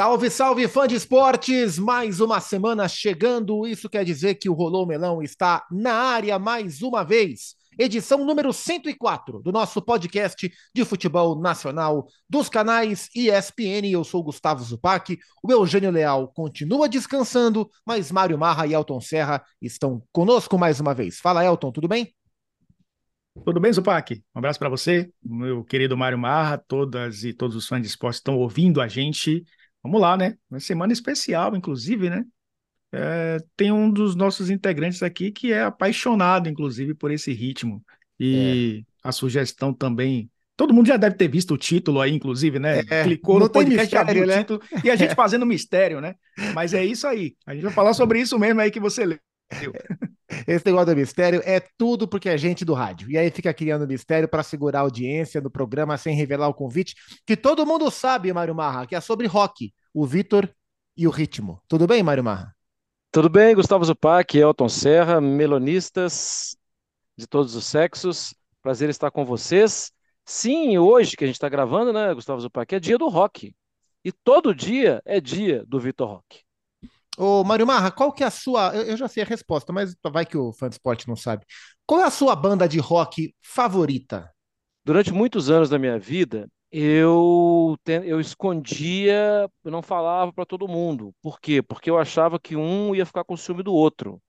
Salve, salve, fã de esportes! Mais uma semana chegando. Isso quer dizer que o Rolou Melão está na área mais uma vez. Edição número 104 do nosso podcast de futebol nacional dos canais ESPN. Eu sou Gustavo Zupac. O Eugênio Leal continua descansando, mas Mário Marra e Elton Serra estão conosco mais uma vez. Fala, Elton, tudo bem? Tudo bem, Zupac? Um abraço para você, meu querido Mário Marra, todas e todos os fãs de esporte estão ouvindo a gente. Vamos lá, né? Uma semana especial, inclusive, né? É, tem um dos nossos integrantes aqui que é apaixonado, inclusive, por esse ritmo. E é. a sugestão também. Todo mundo já deve ter visto o título aí, inclusive, né? É, Clicou no podcast, mistério, né? o título e a gente fazendo mistério, né? Mas é isso aí. A gente vai falar sobre isso mesmo aí que você leu. Esse negócio do mistério é tudo porque é gente do rádio. E aí fica criando mistério para segurar a audiência no programa sem revelar o convite, que todo mundo sabe, Mário Marra, que é sobre rock, o Vitor e o ritmo. Tudo bem, Mário Marra? Tudo bem, Gustavo Zupac, Elton Serra, melonistas de todos os sexos. Prazer estar com vocês. Sim, hoje que a gente está gravando, né, Gustavo Zupac, é dia do rock. E todo dia é dia do Vitor Rock. Ô, Mário Marra, qual que é a sua. Eu, eu, já sei a resposta, mas vai que o fã de esporte não sabe. Qual é a sua banda de rock favorita? Durante muitos anos da minha vida, eu, eu escondia, eu não falava para todo mundo. Por quê? Porque eu achava que um ia ficar com ciúme do outro,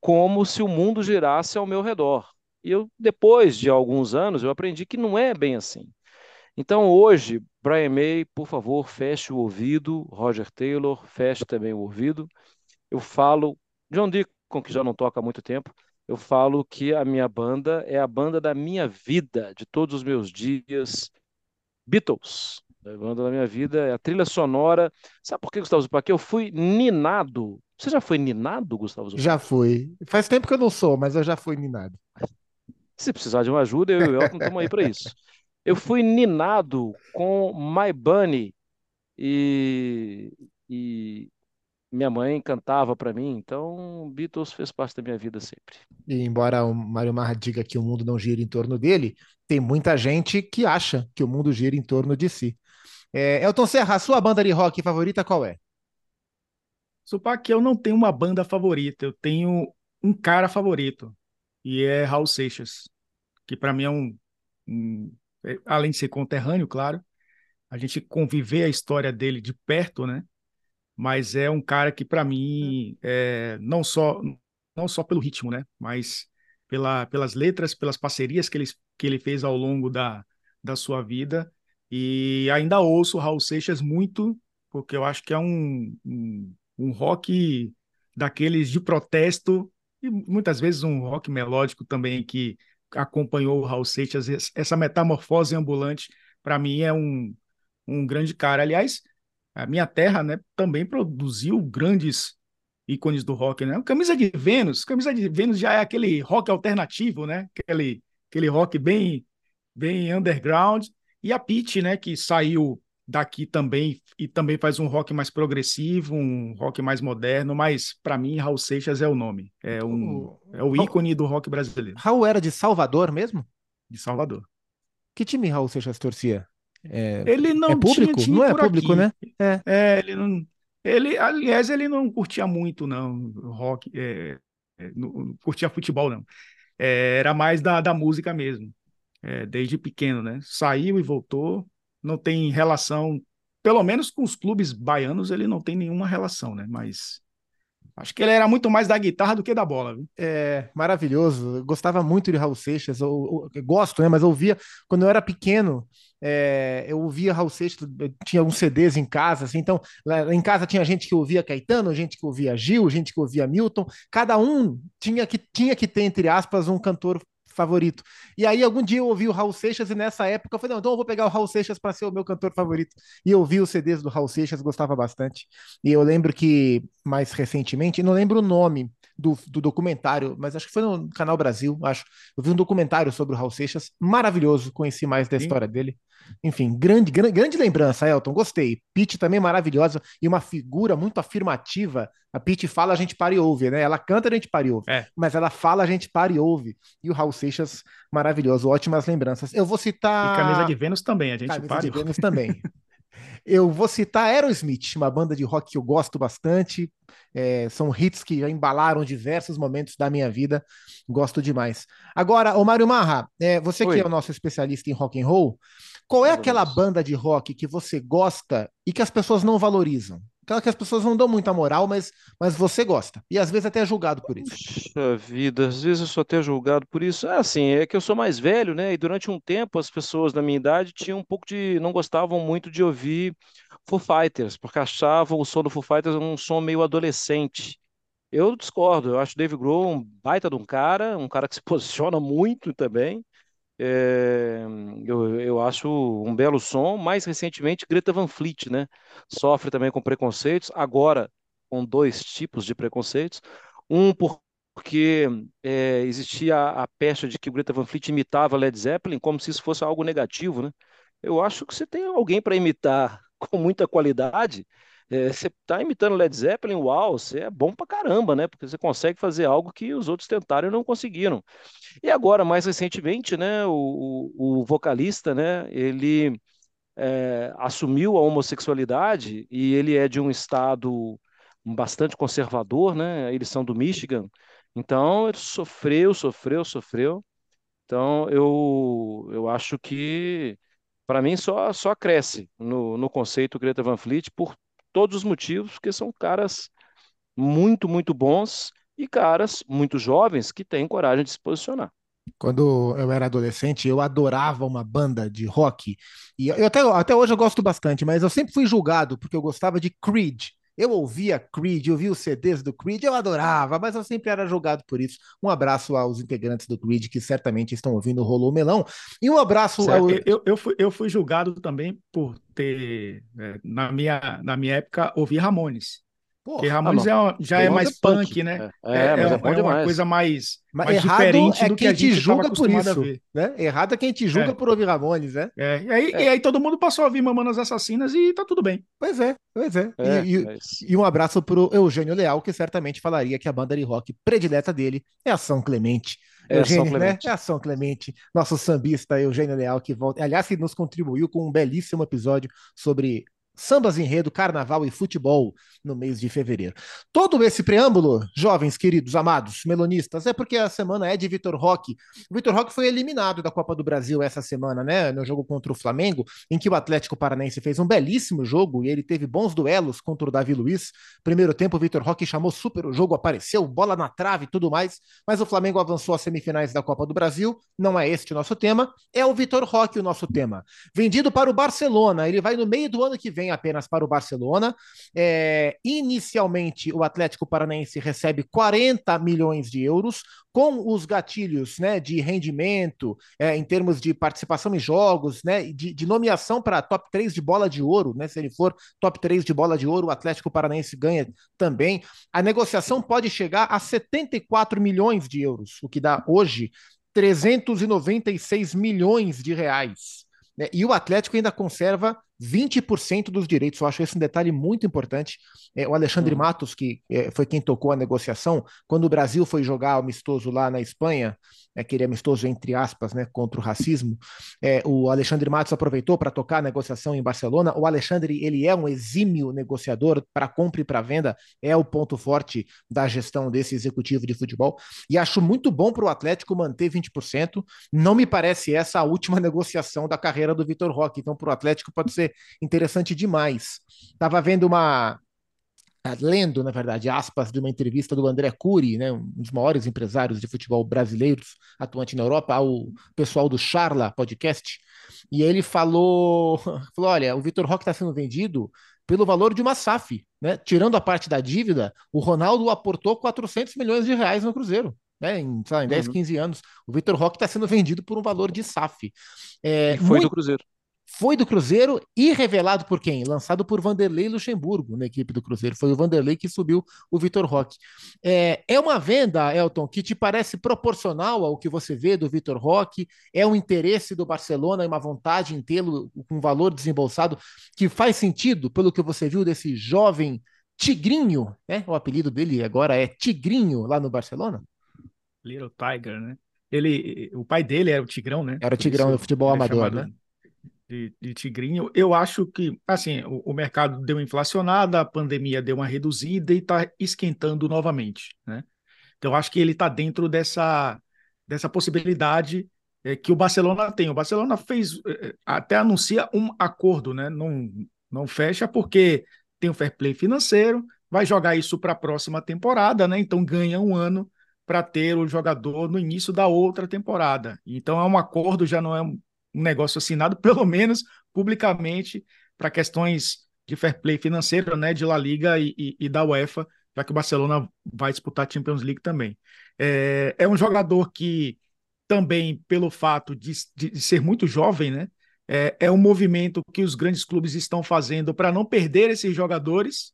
como se o mundo girasse ao meu redor. E eu, depois de alguns anos, eu aprendi que não é bem assim. Então, hoje, Brian May, por favor, feche o ouvido. Roger Taylor, feche também o ouvido. Eu falo, John Deacon, que já não toca há muito tempo, eu falo que a minha banda é a banda da minha vida, de todos os meus dias. Beatles, a banda da minha vida, é a trilha sonora. Sabe por que, Gustavo Zupac? Eu fui ninado. Você já foi ninado, Gustavo Zupac? Já fui. Faz tempo que eu não sou, mas eu já fui ninado. Se precisar de uma ajuda, eu e o Elton estamos aí para isso. Eu fui ninado com My Bunny e, e minha mãe cantava para mim, então Beatles fez parte da minha vida sempre. E embora o Mário Marra diga que o mundo não gira em torno dele, tem muita gente que acha que o mundo gira em torno de si. É, Elton Serra, a sua banda de rock favorita qual é? que eu não tenho uma banda favorita, eu tenho um cara favorito, e é Raul Seixas, que para mim é um, um além de ser conterrâneo, claro, a gente conviver a história dele de perto, né? Mas é um cara que, para mim, é, não só não só pelo ritmo, né? Mas pela, pelas letras, pelas parcerias que ele, que ele fez ao longo da, da sua vida. E ainda ouço o Raul Seixas muito, porque eu acho que é um, um, um rock daqueles de protesto, e muitas vezes um rock melódico também que acompanhou o Raul Seixas, essa metamorfose ambulante, para mim é um, um grande cara. Aliás, a minha terra né, também produziu grandes ícones do rock, né? Camisa de Vênus, Camisa de Vênus já é aquele rock alternativo, né? Aquele, aquele rock bem, bem underground. E a Pete, né, que saiu daqui também e também faz um rock mais progressivo, um rock mais moderno, mas para mim Raul Seixas é o nome, é um é o ícone do rock brasileiro. Raul era de Salvador mesmo? De Salvador. Que time Raul Seixas torcia? É, ele não é público, tinha não é público, aqui. né? É. é. ele não, ele aliás ele não curtia muito não rock, é, é não, curtia futebol não. É, era mais da, da música mesmo. É, desde pequeno, né? Saiu e voltou, não tem relação, pelo menos com os clubes baianos, ele não tem nenhuma relação, né? Mas acho que ele era muito mais da guitarra do que da bola. Viu? É, maravilhoso. Eu gostava muito de Raul Seixas, eu, eu, gosto, né? Mas eu ouvia, quando eu era pequeno, é, eu ouvia Raul Seixas, tinha uns CDs em casa, assim, então lá em casa tinha gente que ouvia Caetano, gente que ouvia Gil, gente que ouvia Milton, cada um tinha que, tinha que ter, entre aspas, um cantor favorito. E aí, algum dia eu ouvi o Raul Seixas, e nessa época eu falei, não, então eu vou pegar o Raul Seixas para ser o meu cantor favorito. E eu vi os CDs do Raul Seixas, gostava bastante. E eu lembro que, mais recentemente, não lembro o nome do, do documentário, mas acho que foi no Canal Brasil, acho. Eu vi um documentário sobre o Raul Seixas, maravilhoso, conheci mais da Sim. história dele. Enfim, grande, grande, grande lembrança, Elton. Gostei. Pete também maravilhosa e uma figura muito afirmativa. A Pete fala, a gente para e ouve, né? Ela canta, a gente para e ouve. É. Mas ela fala, a gente para e ouve. E o Raul Seixas, maravilhoso. Ótimas lembranças. Eu vou citar. E camisa de Vênus também, a gente camisa para. Camisa de Vênus também. Eu vou citar Aerosmith, uma banda de rock que eu gosto bastante. É, são hits que já embalaram diversos momentos da minha vida. Gosto demais. Agora, o Mário Marra, é, você Oi. que é o nosso especialista em rock and roll, qual é aquela banda de rock que você gosta e que as pessoas não valorizam? Aquela que as pessoas não dão muita moral, mas, mas você gosta. E às vezes até é julgado por isso. Puxa vida, às vezes eu sou até julgado por isso. É assim, é que eu sou mais velho, né? E durante um tempo as pessoas da minha idade tinham um pouco de. não gostavam muito de ouvir Foo Fighters, porque achavam o som do Foo Fighters um som meio adolescente. Eu discordo, eu acho o Dave Grohl um baita de um cara, um cara que se posiciona muito também. É, eu, eu acho um belo som. Mais recentemente, Greta Van Fleet, né? Sofre também com preconceitos, agora com dois tipos de preconceitos. Um porque é, existia a, a pecha de que Greta Van Fleet imitava Led Zeppelin como se isso fosse algo negativo, né? Eu acho que você tem alguém para imitar com muita qualidade. É, você está imitando Led Zeppelin, uau, você é bom pra caramba, né? Porque você consegue fazer algo que os outros tentaram e não conseguiram. E agora, mais recentemente, né, o, o, o vocalista, né, ele é, assumiu a homossexualidade e ele é de um estado bastante conservador, né? Eles são do Michigan. Então, ele sofreu, sofreu, sofreu. Então, eu, eu acho que, para mim, só, só cresce no, no conceito Greta Van Fleet por todos os motivos, porque são caras muito, muito bons e caras muito jovens que têm coragem de se posicionar. Quando eu era adolescente, eu adorava uma banda de rock. E eu até, até hoje eu gosto bastante, mas eu sempre fui julgado porque eu gostava de Creed. Eu ouvia Creed, eu ouvia os CDs do Creed, eu adorava, mas eu sempre era julgado por isso. Um abraço aos integrantes do Creed que certamente estão ouvindo o Rolou Melão. E um abraço ao... eu, eu, fui, eu fui julgado também por ter, é, na, minha, na minha época, ouvir Ramones. Porque Ramones ah, é uma, já é mais punk, punk, né? É, é, é, é, é uma coisa mais, mas mais diferente é do que a gente julga por isso, né? Errado é quem te julga é. por ouvir Ramones, né? É. E, aí, e aí todo mundo passou a ouvir Mamanas Assassinas e tá tudo bem. Pois é, pois é. e, e, e, um abraço pro Eugênio Leal, que certamente falaria que a banda de rock predileta dele é a São Clemente. É Eugênio, São né? Clemente. né? É a São Clemente, nosso sambista Eugênio Leal, que volta. Aliás, que nos contribuiu com um belíssimo episódio sobre sambas enredo, carnaval e futebol no mês de fevereiro. Todo esse preâmbulo, jovens, queridos, amados, melonistas, é porque a semana é de Vitor Roque. O Vitor Roque foi eliminado da Copa do Brasil essa semana, né? No jogo contra o Flamengo, em que o Atlético Paranense fez um belíssimo jogo e ele teve bons duelos contra o Davi Luiz. Primeiro tempo, o Vitor Roque chamou super o jogo, apareceu, bola na trave e tudo mais, mas o Flamengo avançou às semifinais da Copa do Brasil. Não é este o nosso tema, é o Vitor Roque o nosso tema. Vendido para o Barcelona, ele vai no meio do ano que vem apenas para o Barcelona. É, inicialmente, o Atlético Paranaense recebe 40 milhões de euros, com os gatilhos né, de rendimento, é, em termos de participação em jogos, né, de, de nomeação para top 3 de bola de ouro, né, se ele for top 3 de bola de ouro, o Atlético Paranaense ganha também. A negociação pode chegar a 74 milhões de euros, o que dá hoje 396 milhões de reais. Né? E o Atlético ainda conserva 20% dos direitos. Eu acho esse um detalhe muito importante. É, o Alexandre uhum. Matos, que é, foi quem tocou a negociação, quando o Brasil foi jogar amistoso lá na Espanha, aquele amistoso entre aspas, né, contra o racismo, é, o Alexandre Matos aproveitou para tocar a negociação em Barcelona. O Alexandre, ele é um exímio negociador para compra e para venda, é o ponto forte da gestão desse executivo de futebol. E acho muito bom para o Atlético manter 20%. Não me parece essa a última negociação da carreira do Vitor Roque. Então, para o Atlético pode ser interessante demais. Estava vendo uma. Ah, lendo, na verdade, aspas de uma entrevista do André Cury, né, um dos maiores empresários de futebol brasileiros atuante na Europa, ao pessoal do Charla Podcast, e ele falou, falou olha, o Vitor Roque está sendo vendido pelo valor de uma SAF, né? Tirando a parte da dívida, o Ronaldo aportou 400 milhões de reais no Cruzeiro. Né, em, lá, em 10, uhum. 15 anos, o Vitor Roque está sendo vendido por um valor de SAF. É, foi muito... do Cruzeiro foi do Cruzeiro e revelado por quem? Lançado por Vanderlei Luxemburgo na equipe do Cruzeiro. Foi o Vanderlei que subiu o Vitor Roque. É, é uma venda, Elton, que te parece proporcional ao que você vê do Vitor Roque? É um interesse do Barcelona e uma vontade em tê-lo com valor desembolsado que faz sentido pelo que você viu desse jovem Tigrinho, né? O apelido dele agora é Tigrinho lá no Barcelona? Little Tiger, né? Ele, o pai dele era o Tigrão, né? Era o Tigrão do futebol é amador, né? De, de Tigrinho. Eu acho que, assim, o, o, mercado deu uma inflacionada, a pandemia deu uma reduzida e está esquentando novamente, né? Então, eu acho que ele está dentro dessa, dessa possibilidade é, que o Barcelona tem. O Barcelona fez, é, até anuncia um acordo, né? Não, não fecha porque tem um fair play financeiro, vai jogar isso para a próxima temporada, né? Então ganha um ano para ter o jogador no início da outra temporada. Então é um acordo, já não é um negócio assinado, pelo menos publicamente, para questões de fair play financeiro, né? De La Liga e, e, e da UEFA, já que o Barcelona vai disputar a Champions League também. É, é um jogador que também, pelo fato de, de, ser muito jovem, né? É, é um movimento que os grandes clubes estão fazendo para não perder esses jogadores.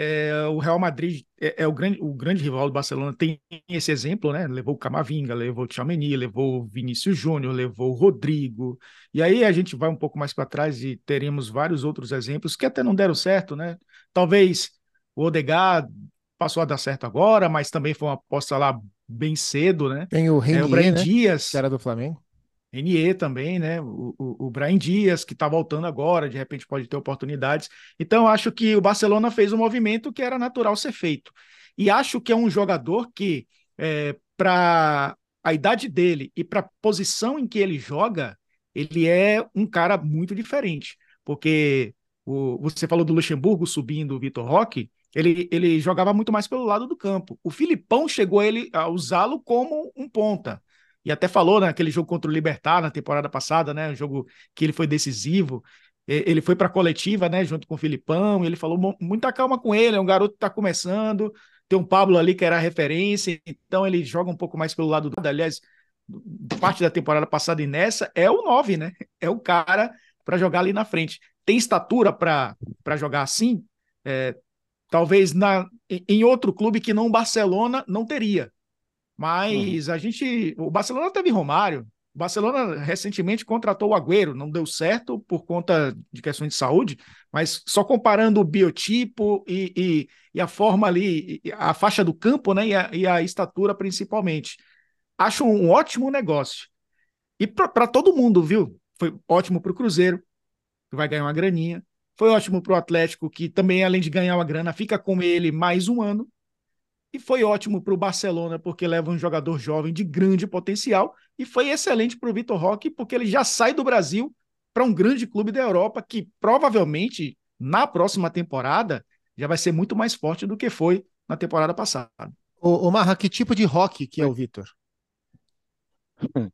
É, o Real Madrid é, é, o, grande, o grande rival do Barcelona, tem esse exemplo, né? Levou o Camavinga, levou o Tchouameni, levou o Vinícius Júnior, levou o Rodrigo. E aí a gente vai um pouco mais para trás e teremos vários outros exemplos que até não deram certo, né? Talvez o Odegaard passou a dar certo agora, mas também foi uma aposta lá bem cedo, né? Tem o Renier, é, o né? Dias, que era do Flamengo. Renier também, né? O, o, o Brian Dias, que está voltando agora, de repente pode ter oportunidades. Então, acho que o Barcelona fez um movimento que era natural ser feito. E acho que é um jogador que, é, para a idade dele e para a posição em que ele joga, ele é um cara muito diferente. Porque o, você falou do Luxemburgo subindo o Vitor Roque, ele, ele jogava muito mais pelo lado do campo. O Filipão chegou a, ele, a usá-lo como um ponta e até falou naquele né, jogo contra o Libertar na temporada passada, né, um jogo que ele foi decisivo. Ele foi para a coletiva, né, junto com o Filipão, ele falou muita calma com ele, é um garoto que está começando, tem um Pablo ali que era referência, então ele joga um pouco mais pelo lado do. Aliás, parte da temporada passada e nessa é o 9, né? É o cara para jogar ali na frente. Tem estatura para jogar assim? É, talvez na, em outro clube que não o Barcelona não teria. Mas uhum. a gente. O Barcelona teve Romário. O Barcelona recentemente contratou o Agüero, não deu certo por conta de questões de saúde, mas só comparando o biotipo e, e, e a forma ali, a faixa do campo, né? E a, e a estatura principalmente. Acho um ótimo negócio. E para todo mundo, viu? Foi ótimo para o Cruzeiro, que vai ganhar uma graninha. Foi ótimo para o Atlético, que também, além de ganhar uma grana, fica com ele mais um ano. E foi ótimo para o Barcelona, porque leva um jogador jovem de grande potencial. E foi excelente para o Vitor Roque, porque ele já sai do Brasil para um grande clube da Europa, que provavelmente na próxima temporada já vai ser muito mais forte do que foi na temporada passada. O, o Marra, que tipo de rock que é o Vitor?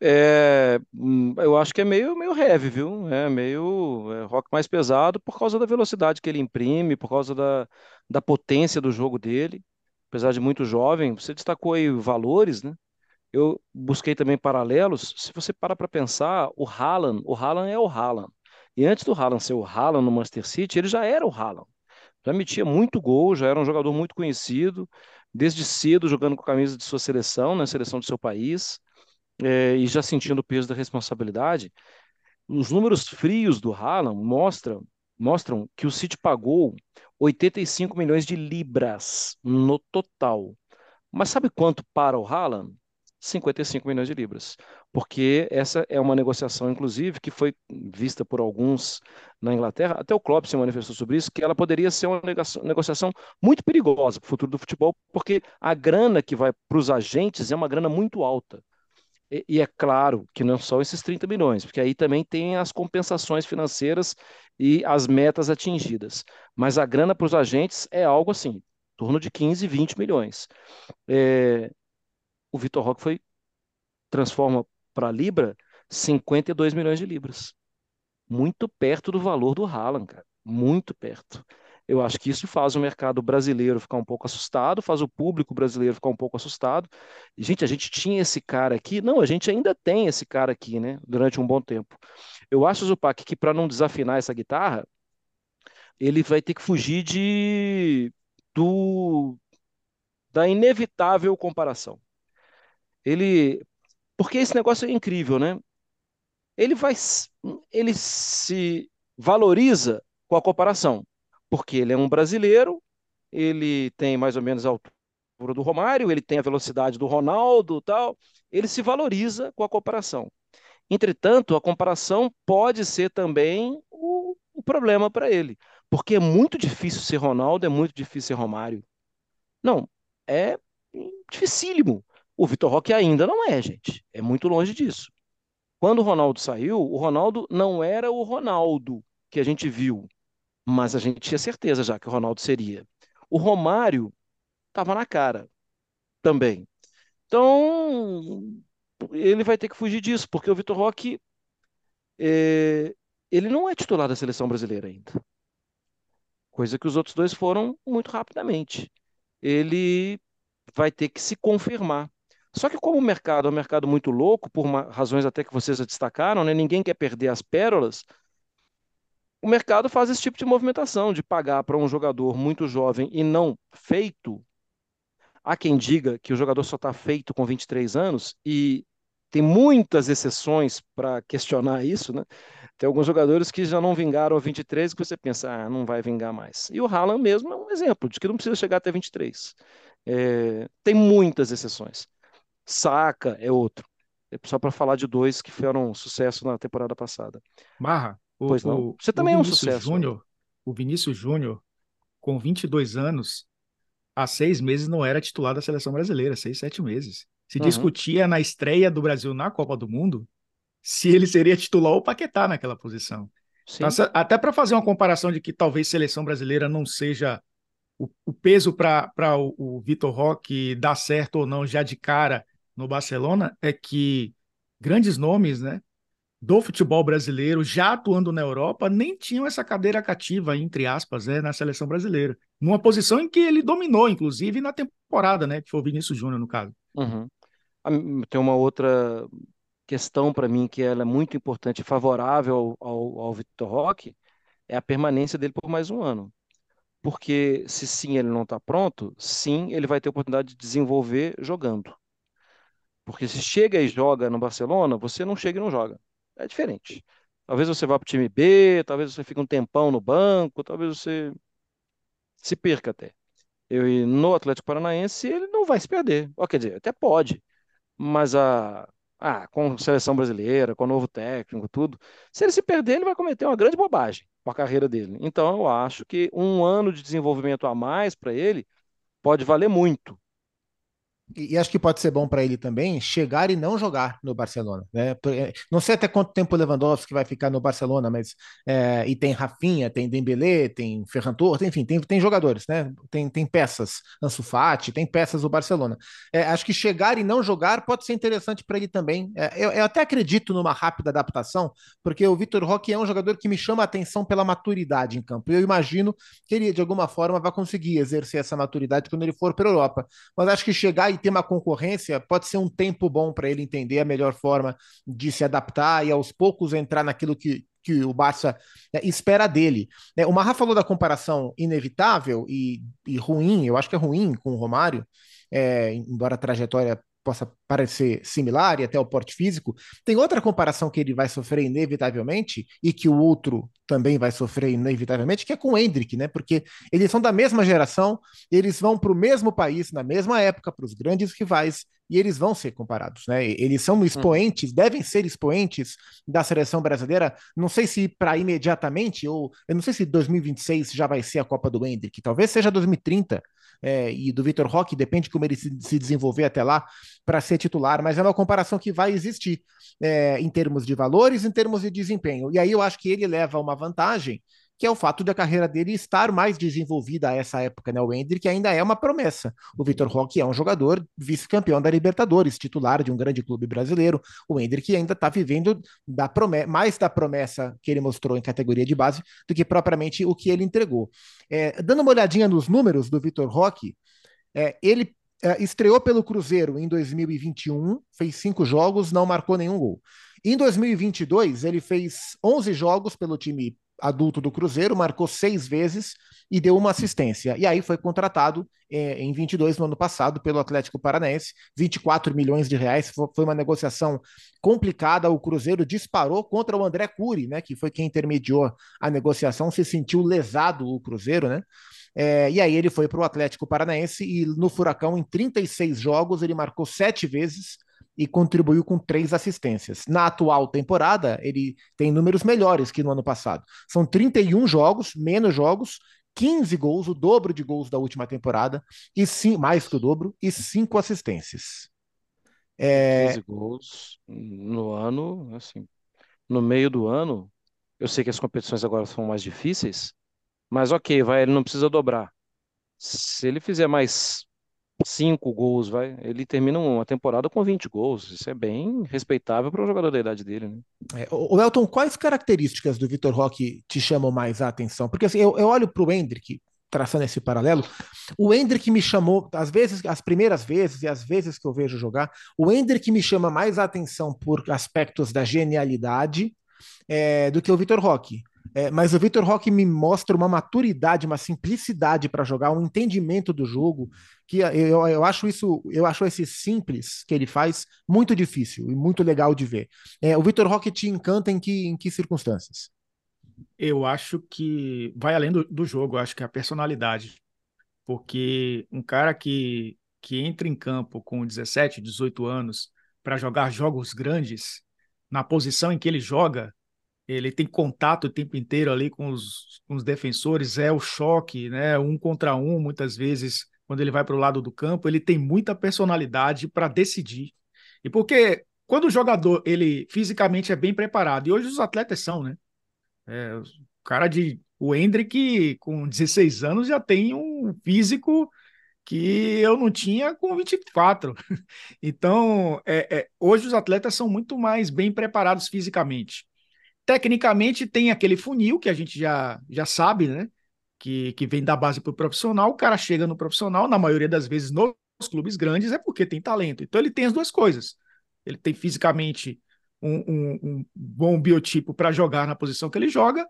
É, hum, eu acho que é meio, meio heavy, viu? É meio é, rock mais pesado por causa da velocidade que ele imprime, por causa da, da potência do jogo dele apesar de muito jovem, você destacou aí valores, né? Eu busquei também paralelos. Se você para para pensar, o Haaland, o Haaland é o Haaland. E antes do Haaland ser o Haaland no Manchester City, ele já era o Haaland. Já metia muito gol, já era um jogador muito conhecido, desde cedo jogando com a camisa de sua seleção, na né, seleção do seu país, é, e já sentindo o peso da responsabilidade. Os números frios do Haaland mostram, mostram que o City pagou 85 milhões de libras no total. Mas sabe quanto para o Haaland? 55 milhões de libras. Porque essa é uma negociação, inclusive, que foi vista por alguns na Inglaterra, até o Klopp se manifestou sobre isso, que ela poderia ser uma negociação muito perigosa para o futuro do futebol, porque a grana que vai para os agentes é uma grana muito alta. E, e, é claro que não são esses 30 milhões, porque aí também tem as compensações financeiras e as metas atingidas. Mas a grana para os agentes é algo assim, em torno de 15, 20 milhões. É, o Vitor Roque foi, transforma para Libra 52 milhões de libras. Muito perto do valor do Haaland, cara. Muito perto. Eu acho que isso faz o mercado brasileiro ficar um pouco assustado, faz o público brasileiro ficar um pouco assustado. E, gente, a gente tinha esse cara aqui. Não, a gente ainda tem esse cara aqui, né? Durante um bom tempo. Eu acho, Zupac, que para não desafinar essa guitarra, ele vai ter que fugir de do da inevitável comparação. Ele, porque esse negócio é incrível, né? Ele vai, ele se valoriza com a comparação porque ele é um brasileiro, ele tem mais ou menos a altura do Romário, ele tem a velocidade do Ronaldo tal, ele se valoriza com a comparação. Entretanto, a comparação pode ser também o, o problema para ele, porque é muito difícil ser Ronaldo, é muito difícil ser Romário. Não, é dificílimo. O Vitor Roque ainda não é, gente. É muito longe disso. Quando o Ronaldo saiu, o Ronaldo não era o Ronaldo que a gente viu, mas a gente tinha certeza já que o Ronaldo seria. O Romário estava na cara também. Então, ele vai ter que fugir disso, porque o Vitor Roque, é, ele não é titular da seleção brasileira ainda. Coisa que os outros dois foram muito rapidamente. Ele vai ter que se confirmar. Só que como o mercado é um mercado muito louco, por razões até que vocês já destacaram, né? ninguém quer perder as pérolas, o mercado faz esse tipo de movimentação, de pagar para um jogador muito jovem e não feito. Há quem diga que o jogador só está feito com 23 anos, e tem muitas exceções para questionar isso, né? Tem alguns jogadores que já não vingaram a 23 que você pensa, ah, não vai vingar mais. E o Haaland mesmo é um exemplo de que não precisa chegar até 23. É, tem muitas exceções. Saka é outro. É só para falar de dois que um sucesso na temporada passada. Marra, o, pois não. Você também é um sucesso. Júnior, o Vinícius Júnior, com 22 anos, há seis meses não era titular da seleção brasileira, seis, sete meses. Se uhum. discutia na estreia do Brasil na Copa do Mundo se ele seria titular ou Paquetá naquela posição. Sim. Até para fazer uma comparação de que talvez seleção brasileira não seja o, o peso para o, o Vitor Roque dar certo ou não já de cara no Barcelona, é que grandes nomes, né? Do futebol brasileiro, já atuando na Europa, nem tinham essa cadeira cativa, entre aspas, né, na seleção brasileira. Numa posição em que ele dominou, inclusive, na temporada, né? Que foi o Vinícius Júnior, no caso. Uhum. Tem uma outra questão para mim que ela é muito importante, favorável ao, ao, ao Vitor Roque, é a permanência dele por mais um ano. Porque se sim ele não está pronto, sim ele vai ter oportunidade de desenvolver jogando. Porque se chega e joga no Barcelona, você não chega e não joga é diferente. Talvez você vá para o time B, talvez você fique um tempão no banco, talvez você se perca até. Eu, no Atlético Paranaense, ele não vai se perder. Ou, quer dizer, até pode, mas a, ah, com a seleção brasileira, com o novo técnico, tudo, se ele se perder, ele vai cometer uma grande bobagem com a carreira dele. Então, eu acho que um ano de desenvolvimento a mais para ele pode valer muito e, acho que pode ser bom para ele também chegar e não jogar no Barcelona. Né? É, não sei até quanto tempo o Lewandowski vai ficar no Barcelona, mas é, e tem Rafinha, tem Dembélé, tem Ferran Torres, enfim, tem, tem jogadores, né? Tem, tem peças, Ansu Fati, tem peças do Barcelona. É, acho que chegar e não jogar pode ser interessante para ele também. É, eu, eu, até acredito numa rápida adaptação, porque o Vitor Roque é um jogador que me chama a atenção pela maturidade em campo. Eu imagino que ele de alguma forma vai conseguir exercer essa maturidade quando ele for para a Europa. Mas acho que chegar e ter uma concorrência, pode ser um tempo bom para ele entender a melhor forma de se adaptar e aos poucos entrar naquilo que, que o Barça é, espera dele. É, o Marra falou da comparação inevitável e, e, ruim, eu acho que é ruim com o Romário, é, embora a trajetória possa parecer similar e até o porte físico, tem outra comparação que ele vai sofrer inevitavelmente e que o outro também vai sofrer inevitavelmente, que é com o Hendrick, né? Porque eles são da mesma geração, eles vão para o mesmo país na mesma época, para os grandes rivais, e eles vão ser comparados, né? Eles são expoentes, hum. devem ser expoentes da seleção brasileira. Não sei se para imediatamente, ou eu não sei se 2026 já vai ser a Copa do Hendrick, talvez seja 2030 é, e do Vitor Roque, depende de como ele se, se desenvolver até lá para ser titular, mas é uma comparação que vai existir é, em termos de valores, em termos de desempenho. E aí eu acho que ele leva uma vantagem que é o fato da carreira dele estar mais desenvolvida a essa época, né? O Hendrick ainda é uma promessa. O Vitor Roque é um jogador vice-campeão da Libertadores, titular de um grande clube brasileiro. O Hendrick ainda está vivendo da mais da promessa que ele mostrou em categoria de base do que propriamente o que ele entregou. É, dando uma olhadinha nos números do Vitor Roque, é, ele é, estreou pelo Cruzeiro em 2021, fez cinco jogos, não marcou nenhum gol. Em 2022, ele fez 11 jogos pelo time adulto do Cruzeiro, marcou seis vezes e deu uma assistência. E aí foi contratado é, em 22 no ano passado pelo Atlético Paranaense, 24 milhões de reais. Foi uma negociação complicada. O Cruzeiro disparou contra o André Cury, né, que foi quem intermediou a negociação. Se sentiu lesado o Cruzeiro, né? É, e aí ele foi para o Atlético Paranaense e no Furacão, em 36 jogos, ele marcou sete vezes e contribuiu com três assistências. Na atual temporada, ele tem números melhores que no ano passado. São 31 jogos, menos jogos, 15 gols, o dobro de gols da última temporada, e sim, mais que o dobro, e cinco assistências. É... 15 gols no ano, assim, no meio do ano, eu sei que as competições agora são mais difíceis, mas ok, vai, ele não precisa dobrar. Se ele fizer mais cinco gols, vai, ele termina uma temporada com 20 gols. Isso é bem respeitável para um jogador da idade dele, né? É, o Elton, quais características do Vitor Roque te chamam mais a atenção? Porque assim, eu, eu olho para o Hendrick, traçando esse paralelo, o Hendrick me chamou, às vezes, as primeiras vezes e as vezes que eu vejo jogar, o Hendrick me chama mais a atenção por aspectos da genialidade é, do que o Vitor Roque. É, mas o Vitor Roque me mostra uma maturidade, uma simplicidade para jogar, um entendimento do jogo, que eu, eu acho isso, eu acho esse simples que ele faz muito difícil e muito legal de ver. É, o Vitor Roque te encanta em que, em que circunstâncias? Eu acho que vai além do, do jogo, acho que é a personalidade. Porque um cara que, que entra em campo com 17, 18 anos para jogar jogos grandes, na posição em que ele joga, ele tem contato o tempo inteiro ali com os, com os defensores, é o choque, né? Um contra um, muitas vezes, quando ele vai para o lado do campo, ele tem muita personalidade para decidir. E porque quando o jogador ele fisicamente é bem preparado, e hoje os atletas são, né? É, o cara de. O Hendrick, com 16 anos, já tem um físico que eu não tinha com 24. Então, é, é, hoje os atletas são muito mais bem preparados fisicamente. Tecnicamente, tem aquele funil que a gente já, já sabe, né? Que, que vem da base para o profissional. O cara chega no profissional, na maioria das vezes nos clubes grandes, é porque tem talento. Então, ele tem as duas coisas. Ele tem fisicamente um, um, um bom biotipo para jogar na posição que ele joga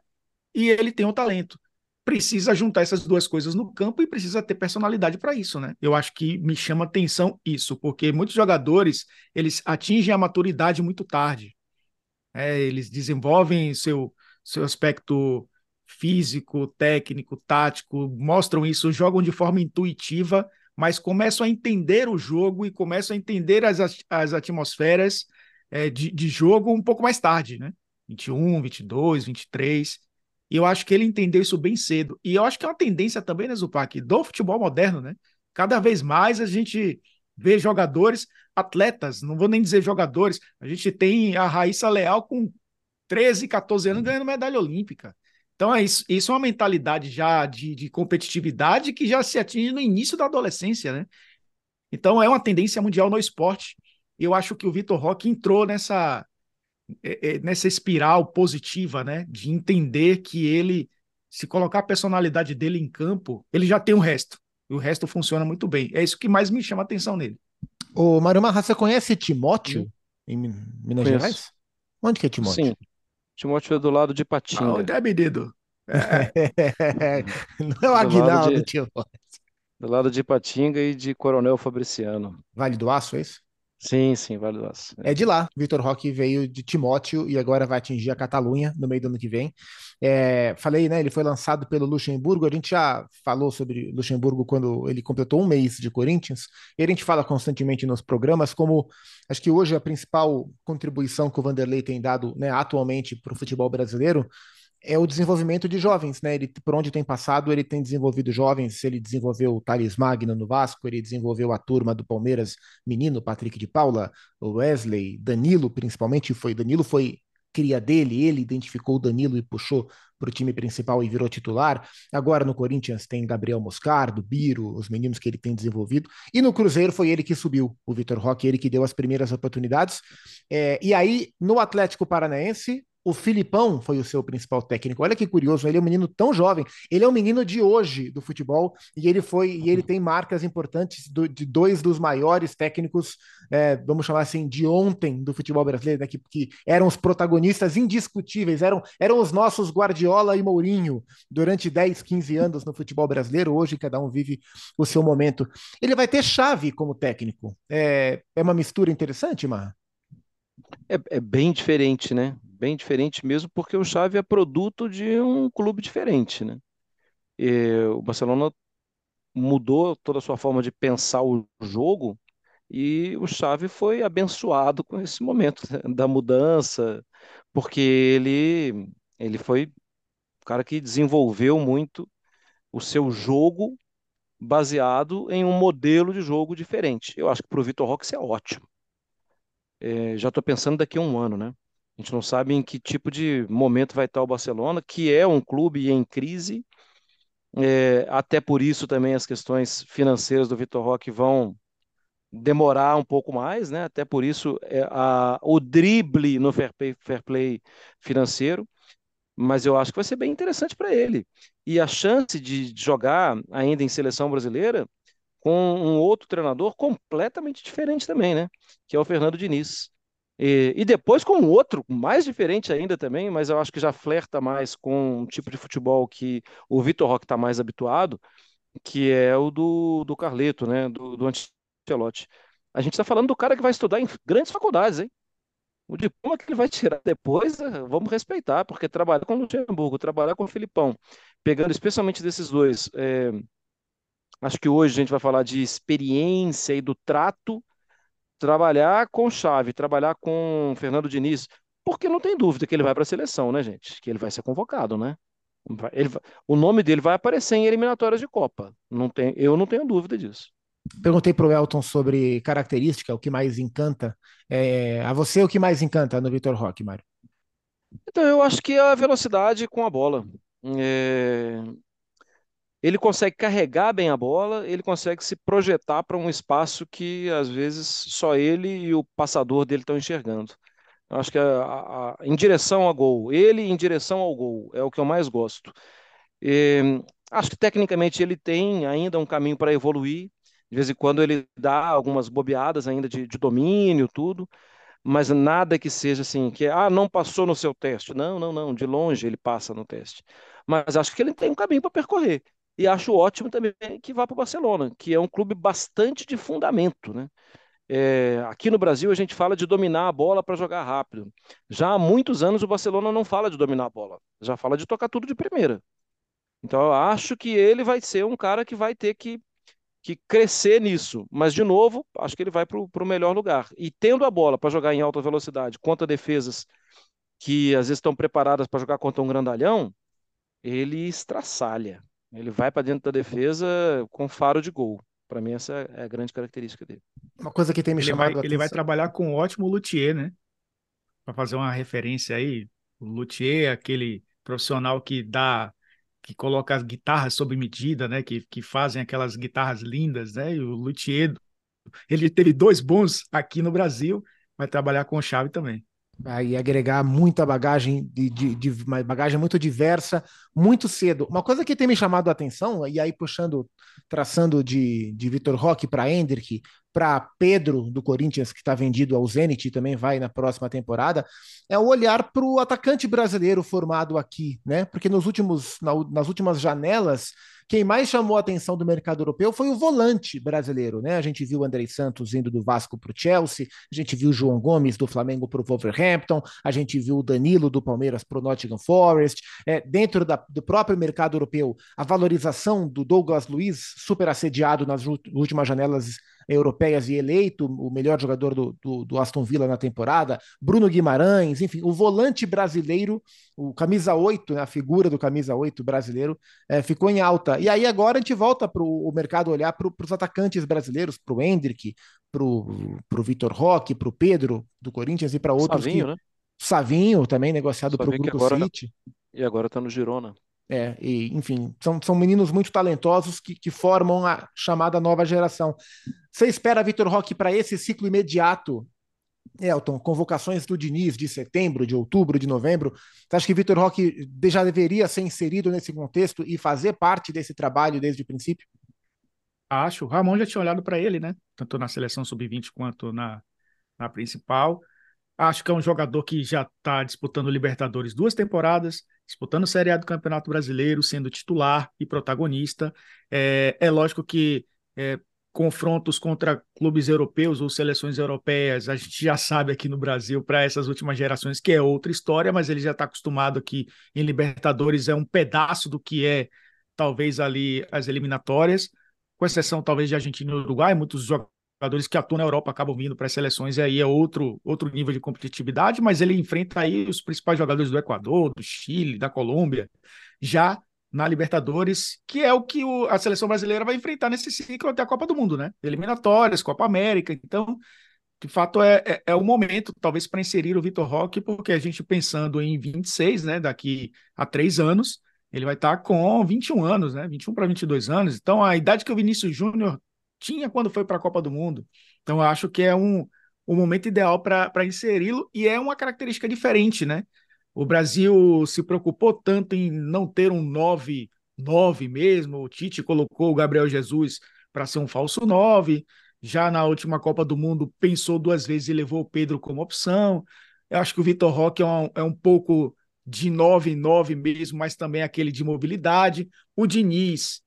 e ele tem o talento. Precisa juntar essas duas coisas no campo e precisa ter personalidade para isso, né? Eu acho que me chama atenção isso, porque muitos jogadores eles atingem a maturidade muito tarde. É, eles desenvolvem seu, seu aspecto físico, técnico, tático, mostram isso, jogam de forma intuitiva, mas começam a entender o jogo e começam a entender as, as atmosferas é, de, de jogo um pouco mais tarde, né? 21, 22, 23. E eu acho que ele entendeu isso bem cedo. E eu acho que é uma tendência também, né, Zupac, do futebol moderno, né? Cada vez mais a gente vê jogadores, atletas, não vou nem dizer jogadores, a gente tem a Raíssa Leal com 13, 14 anos ganhando medalha olímpica. Então, é isso, isso é uma mentalidade já de, de competitividade que já se atinge no início da adolescência, né? Então, é uma tendência mundial no esporte. Eu acho que o Vitor Roque entrou nessa, é, é, nessa espiral positiva, né? De entender que ele, se colocar a personalidade dele em campo, ele já tem o resto. E o resto funciona muito bem. É isso que mais me chama a atenção nele. Ô, Mário Marra, você conhece Timóteo em Minas Conheço. Gerais? Onde que é Timóteo? Sim. Timóteo é do lado de Patinga. Ah, onde é, menino? É. Não é o Aguinaldo, de, Timóteo. Do lado de Patinga e de Coronel Fabriciano. Vale do Aço, é isso? Sim, sim, Vale do Aço. É de lá. Vitor Roque veio de Timóteo e agora vai atingir a Catalunha no meio do ano que vem. É, falei, né? Ele foi lançado pelo Luxemburgo. A gente já falou sobre Luxemburgo quando ele completou um mês de Corinthians. E a gente fala constantemente nos programas como acho que hoje a principal contribuição que o Vanderlei tem dado né, atualmente para o futebol brasileiro é o desenvolvimento de jovens, né? Ele, por onde tem passado, ele tem desenvolvido jovens. Ele desenvolveu o Thales Magno no Vasco, ele desenvolveu a turma do Palmeiras, menino Patrick de Paula, Wesley, Danilo, principalmente. Foi Danilo foi cria dele, ele identificou o Danilo e puxou para o time principal e virou titular. Agora no Corinthians tem Gabriel Moscardo, Biro, os meninos que ele tem desenvolvido. E no Cruzeiro foi ele que subiu, o Vitor Roque, ele que deu as primeiras oportunidades. É, e aí no Atlético Paranaense o Filipão foi o seu principal técnico. Olha que curioso, ele é um menino tão jovem. Ele é um menino de hoje do futebol e ele foi e ele tem marcas importantes do, de dois dos maiores técnicos, é, vamos chamar assim, de ontem do futebol brasileiro, né, que, que, eram os protagonistas indiscutíveis, eram, eram os nossos Guardiola e Mourinho durante 10, 15 anos no futebol brasileiro. Hoje cada um vive o seu momento. Ele vai ter chave como técnico. É, é uma mistura interessante, Mar? É, é bem diferente, né? Bem diferente mesmo, porque o Xavi é produto de um clube diferente, né? E o Barcelona mudou toda a sua forma de pensar o jogo E o Xavi foi abençoado com esse momento da mudança, porque ele, ele foi o cara que desenvolveu muito o seu jogo baseado em um modelo de jogo diferente. Eu acho que para o Vitor Roque isso é ótimo. É, já estou pensando daqui a um ano, né? A gente não sabe em que tipo de momento vai estar o Barcelona, que é um clube em crise. É, até por isso também as questões financeiras do Vitor Roque vão demorar um pouco mais, né? Até por isso é, a, o drible no fair play, fair play financeiro. Mas eu acho que vai ser bem interessante para ele. E a chance de jogar ainda em seleção brasileira com um outro treinador completamente diferente também, né? Que é o Fernando Diniz. E, e, depois com outro, mais diferente ainda também, mas eu acho que já flerta mais com um tipo de futebol que o Vitor Roque está mais habituado, que é o do, do Carleto, né? Do, do Ancelotti. A gente está falando do cara que vai estudar em grandes faculdades, hein? O diploma que ele vai tirar depois, eh, vamos respeitar, porque trabalhar com o Luxemburgo, trabalhar com o Filipão, pegando especialmente desses dois, é, acho que hoje a gente vai falar de experiência e do trato trabalhar com Chave, trabalhar com Fernando Diniz, porque não tem dúvida que ele vai para a seleção, né, gente? Que ele vai ser convocado, né? Ele, o nome dele vai aparecer em eliminatórias de Copa. Não tem, eu não tenho dúvida disso. Perguntei para o Elton sobre característica, o que mais encanta. É, a você, o que mais encanta no Vitor Roque, Mário? Então, eu acho que é a velocidade com a bola. É, ele consegue carregar bem a bola, ele consegue se projetar para um espaço que às vezes só ele e o passador dele estão enxergando. Eu acho que a, a, em direção ao gol, ele em direção ao gol é o que eu mais gosto. E, acho que tecnicamente ele tem ainda um caminho para evoluir. De vez em quando ele dá algumas bobeadas ainda de, de domínio, tudo, mas nada que seja assim, que ah, não passou no seu teste. Não, não, não, de longe ele passa no teste. Mas acho que ele tem um caminho para percorrer. E acho ótimo também que vá para o Barcelona, que é um clube bastante de fundamento, né? É, aqui no Brasil a gente fala de dominar a bola para jogar rápido. Já há muitos anos o Barcelona não fala de dominar a bola, já fala de tocar tudo de primeira. Então eu acho que ele vai ser um cara que vai ter que, que crescer nisso. Mas, de novo, acho que ele vai para o melhor lugar. E tendo a bola para jogar em alta velocidade contra defesas que às vezes estão preparadas para jogar contra um grandalhão, ele estraçalha. Ele vai para dentro da defesa com faro de gol. Para mim, essa é a grande característica dele. Uma coisa que tem me ele chamado vai, Ele vai trabalhar com um ótimo luthier, né? Para fazer uma referência aí, o luthier aquele profissional que dá que coloca as guitarras sob medida, né? Que, que fazem aquelas guitarras lindas, né? E o luthier, ele teve dois bons aqui no Brasil, vai trabalhar com chave também e agregar muita bagagem, de, de, de, uma bagagem muito diversa, muito cedo. Uma coisa que tem me chamado a atenção, e aí puxando, traçando de, de Vitor Roque para Hendrick, para Pedro do Corinthians, que está vendido ao Zenit, também vai na próxima temporada, é o olhar para o atacante brasileiro formado aqui, né? Porque nos últimos, na, nas últimas janelas quem mais chamou a atenção do mercado europeu foi o volante brasileiro, né? A gente viu o Andrei Santos indo do Vasco para o Chelsea, a gente viu o João Gomes do Flamengo para o Wolverhampton, a gente viu o Danilo do Palmeiras para o Nottingham Forest. É, dentro da, do próprio mercado europeu, a valorização do Douglas Luiz, super assediado nas últimas janelas europeias e eleito o melhor jogador do, do, do, Aston Villa na temporada, Bruno Guimarães, enfim, o volante brasileiro, o camisa 8, né, a figura do camisa 8 brasileiro, é, ficou em alta. E aí agora a gente volta para o mercado olhar para os atacantes brasileiros, para o Hendrick, para o Vitor Roque, para o Pedro do Corinthians e para outros. Savinho, que... né? Savinho também negociado para o Grupo agora, City. E agora está no Girona. É, e, enfim, são, são meninos muito talentosos que, que formam a chamada nova geração. Você espera, Vitor Roque, para esse ciclo imediato, Elton, convocações do Diniz de setembro, de outubro, de novembro. Você acha que Vitor Roque já deveria ser inserido nesse contexto e fazer parte desse trabalho desde o princípio? Acho. O Ramon já tinha olhado para ele, né? Tanto na seleção sub-20 quanto na, na principal. Acho que é um jogador que já está disputando Libertadores duas temporadas, disputando Série A do Campeonato Brasileiro, sendo titular e protagonista. É, é lógico que é, confrontos contra clubes europeus ou seleções europeias, a gente já sabe aqui no Brasil, para essas últimas gerações, que é outra história, mas ele já está acostumado aqui em Libertadores, é um pedaço do que é, talvez, ali as eliminatórias, com exceção, talvez, de Argentina e Uruguai, muitos jogadores que atuam na Europa acabam vindo para as seleções, e aí é outro, outro nível de competitividade, mas ele enfrenta aí os principais jogadores do Equador, do Chile, da Colômbia, já na Libertadores, que é o que o, a seleção brasileira vai enfrentar nesse ciclo até a Copa do Mundo, né? Eliminatórias, Copa América. Então, de fato, é, é, é o momento, talvez, para inserir o Vitor Roque, porque a gente pensando em 26, né? Daqui a três anos, ele vai estar com 21 anos, né? 21 para 22 anos. Então, a idade que o Vinícius Júnior tinha quando foi para a Copa do Mundo. Então, acho que é um, um momento ideal para inseri-lo e é uma característica diferente, né? O Brasil se preocupou tanto em não ter um 9 9 mesmo. O Tite colocou o Gabriel Jesus para ser um falso 9. Já na última Copa do Mundo pensou duas vezes e levou o Pedro como opção. Eu acho que o Vitor Roque é um, é um pouco de 9 em 9 mesmo, mas também aquele de mobilidade. O Diniz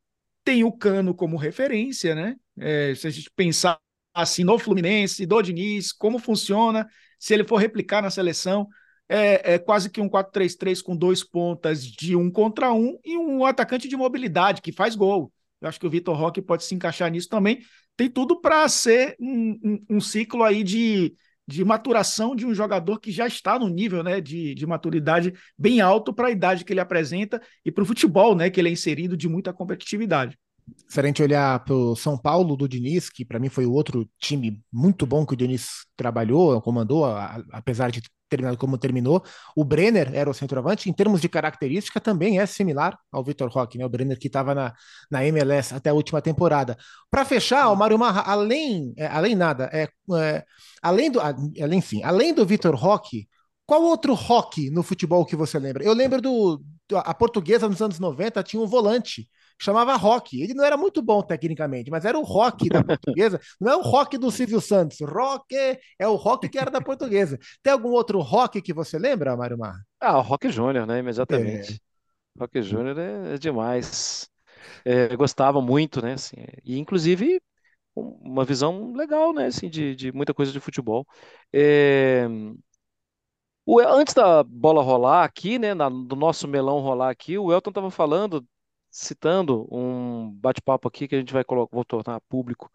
tem o Cano como referência, né? É, se a gente pensar assim no Fluminense, do Diniz, como funciona, se ele for replicar na seleção, é, é quase que um 4-3-3 com dois pontas de um contra um e um atacante de mobilidade que faz gol. Eu acho que o Vitor Roque pode se encaixar nisso também. Tem tudo para ser um, um, um, ciclo aí de, de maturação de um jogador que já está no nível né, de, de maturidade bem alto para a idade que ele apresenta e para o futebol né, que ele é inserido de muita competitividade. Se a gente olhar para o São Paulo do Diniz, que para mim foi o outro time muito bom que o Diniz trabalhou, comandou, a, apesar de terminado como terminou. O Brenner era o centroavante, em termos de característica, também é similar ao Vitor Roque, né? O Brenner que estava na, na MLS até a última temporada. Para fechar, o Mário Marra, além, é, além nada, é, é, além do, além, sim, além do Vitor Roque, qual outro rock no futebol que você lembra? Eu lembro do. A portuguesa nos anos 90 tinha um volante chamava Rock. Ele não era muito bom tecnicamente, mas era o rock da portuguesa. Não é o rock do Silvio Santos. Rock é o rock que era da portuguesa. Tem algum outro rock que você lembra, Mário Mar? Ah, o Rock Júnior, né? Imediatamente. É. Rock Júnior é, é demais. É, gostava muito, né? Assim, e inclusive uma visão legal, né? Assim, de, de muita coisa de futebol. É... O, antes da bola rolar aqui, né, na, do nosso melão rolar aqui, o Elton estava falando citando um bate-papo aqui que a gente vai colocar, vou tornar público,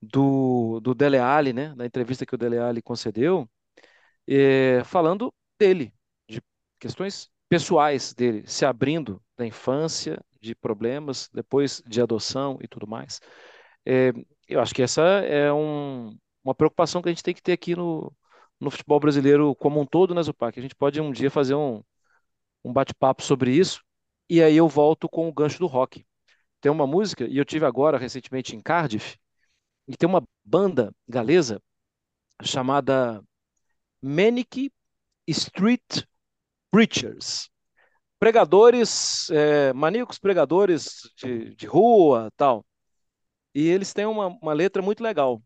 do, do Dele Alli, né, da entrevista que o Dele Alli concedeu, é, falando dele, de questões pessoais dele, se abrindo da infância, de problemas, depois de adoção e tudo mais. É, eu acho que essa é um, uma preocupação que a gente tem que ter aqui no, no futebol brasileiro como um todo, né, Zupac? A gente pode um dia fazer um, um bate-papo sobre isso, e aí eu volto com o gancho do rock. Tem uma música, e eu tive agora recentemente em Cardiff, e tem uma banda galesa chamada Manic Street Preachers. Pregadores, é, maníacos pregadores de, de rua, tal. E eles têm uma, uma letra muito legal.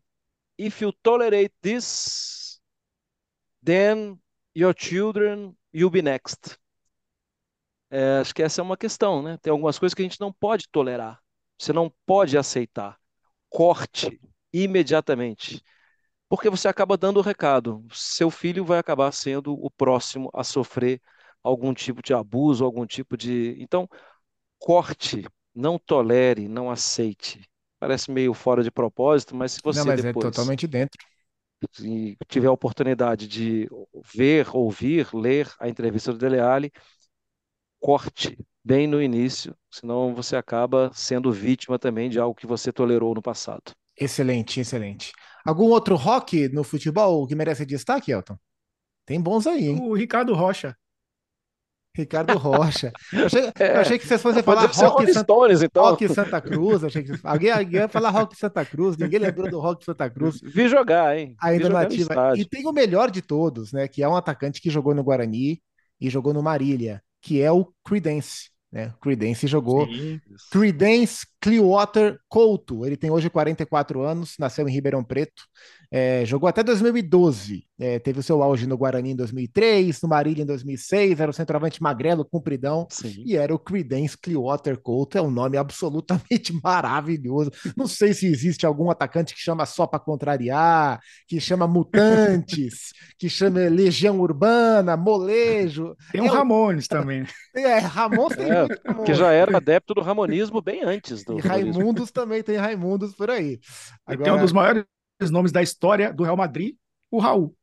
If you tolerate this, then your children, you'll be next. É, acho que essa é uma questão, né? Tem algumas coisas que a gente não pode tolerar. Você não pode aceitar. Corte imediatamente. Porque você acaba dando o recado. Seu filho vai acabar sendo o próximo a sofrer algum tipo de abuso, algum tipo de. Então, corte, não tolere, não aceite. Parece meio fora de propósito, mas se você não, mas é depois. É totalmente dentro. E tiver a oportunidade de ver, ouvir, ler a entrevista do Dele Alli, corte bem no início, senão você acaba sendo vítima também de algo que você tolerou no passado. Excelente, excelente. Algum outro rock no futebol que merece destaque, Elton? Tem bons aí, hein? O Ricardo Rocha. Ricardo Rocha. Eu achei, é, eu achei que vocês fossem falar rock, Santa, Stones, então. rock Santa Cruz. Achei que alguém, alguém ia falar rock Santa Cruz. Ninguém lembrou do rock Santa Cruz. Vi jogar, hein? Ainda nativa. E tem o melhor de todos, né? Que é um atacante que jogou no Guarani e jogou no Marília que é o Creedence. Né? Creedence jogou. Sim. Creedence Clearwater Couto. Ele tem hoje 44 anos, nasceu em Ribeirão Preto. É, jogou até 2012. É, teve o seu auge no Guarani em 2003, no Marília em 2006. Era o centroavante magrelo, compridão. Sim. E era o Creedence Clearwater Couto. É um nome absolutamente maravilhoso. Não sei se existe algum atacante que chama só para contrariar, que chama Mutantes, que chama Legião Urbana, Molejo. Tem o é, Ramones também. É, Ramones tem é, Ramones. Que já era adepto do ramonismo bem antes do. E Raimundos também tem Raimundos por aí. Agora... Tem um dos maiores nomes da história do Real Madrid, o Raul.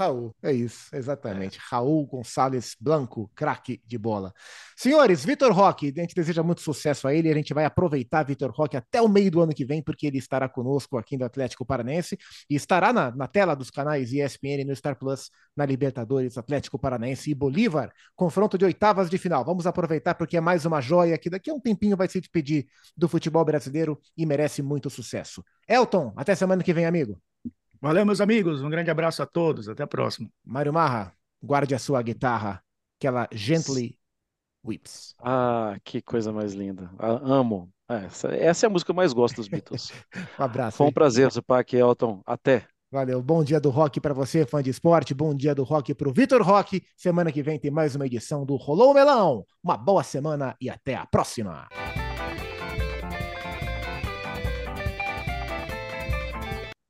Raul, é isso, exatamente. É. Raul Gonçalves Blanco, craque de bola. Senhores, Vitor Roque, a gente deseja muito sucesso a ele. A gente vai aproveitar Vitor Roque até o meio do ano que vem, porque ele estará conosco aqui no Atlético Paranense e estará na, na tela dos canais ESPN no Star Plus, na Libertadores, Atlético Paranense e Bolívar. Confronto de oitavas de final. Vamos aproveitar porque é mais uma joia que daqui a um tempinho vai se despedir do futebol brasileiro e merece muito sucesso. Elton, até semana que vem, amigo. Valeu, meus amigos. Um grande abraço a todos. Até a próxima. Mário Marra, guarde a sua guitarra, que ela gently whips. Ah, que coisa mais linda. Ah, amo. Essa, essa, é a música que eu mais gosto dos Beatles. um abraço. Foi um prazer, Zupac Elton. Até. Valeu. Bom dia do rock para você, fã de esporte. Bom dia do rock para o Vitor Rock. Semana que vem tem mais uma edição do Rolou Melão. Uma boa semana e até a próxima.